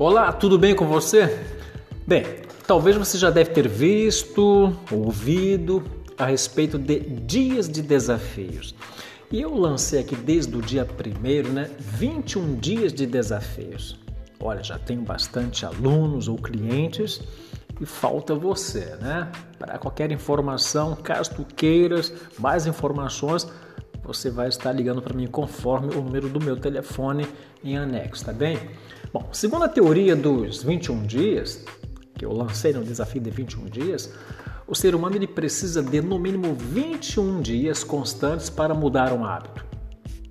Olá, tudo bem com você? Bem, talvez você já deve ter visto, ouvido a respeito de dias de desafios. E eu lancei aqui desde o dia primeiro, né, 21 dias de desafios. Olha, já tenho bastante alunos ou clientes e falta você, né? Para qualquer informação, caso tu queiras mais informações, você vai estar ligando para mim conforme o número do meu telefone em anexo, tá bem? Bom, segundo a teoria dos 21 dias, que eu lancei no desafio de 21 dias, o ser humano ele precisa de no mínimo 21 dias constantes para mudar um hábito.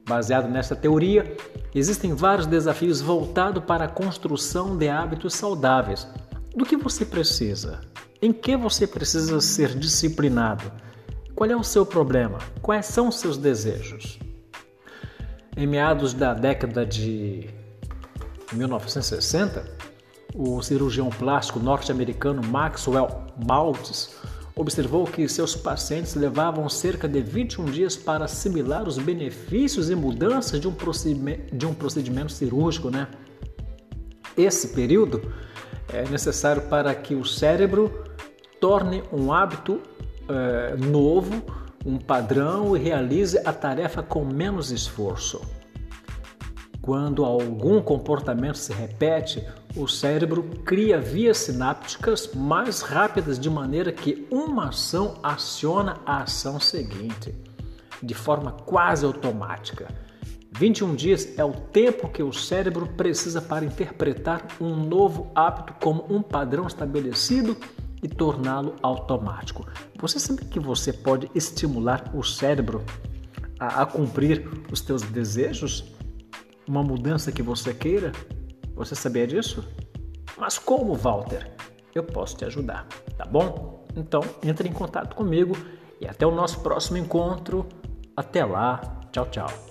Baseado nessa teoria, existem vários desafios voltados para a construção de hábitos saudáveis. Do que você precisa? Em que você precisa ser disciplinado? Qual é o seu problema? Quais são os seus desejos? Em meados da década de 1960, o cirurgião plástico norte-americano Maxwell Maltz observou que seus pacientes levavam cerca de 21 dias para assimilar os benefícios e mudanças de um procedimento, de um procedimento cirúrgico. Né? Esse período é necessário para que o cérebro torne um hábito é, novo, um padrão e realize a tarefa com menos esforço. Quando algum comportamento se repete, o cérebro cria vias sinápticas mais rápidas de maneira que uma ação aciona a ação seguinte, de forma quase automática. 21 dias é o tempo que o cérebro precisa para interpretar um novo hábito como um padrão estabelecido e torná-lo automático. Você sabe que você pode estimular o cérebro a, a cumprir os teus desejos? Uma mudança que você queira? Você sabia disso? Mas como, Walter? Eu posso te ajudar, tá bom? Então, entre em contato comigo e até o nosso próximo encontro. Até lá. Tchau, tchau.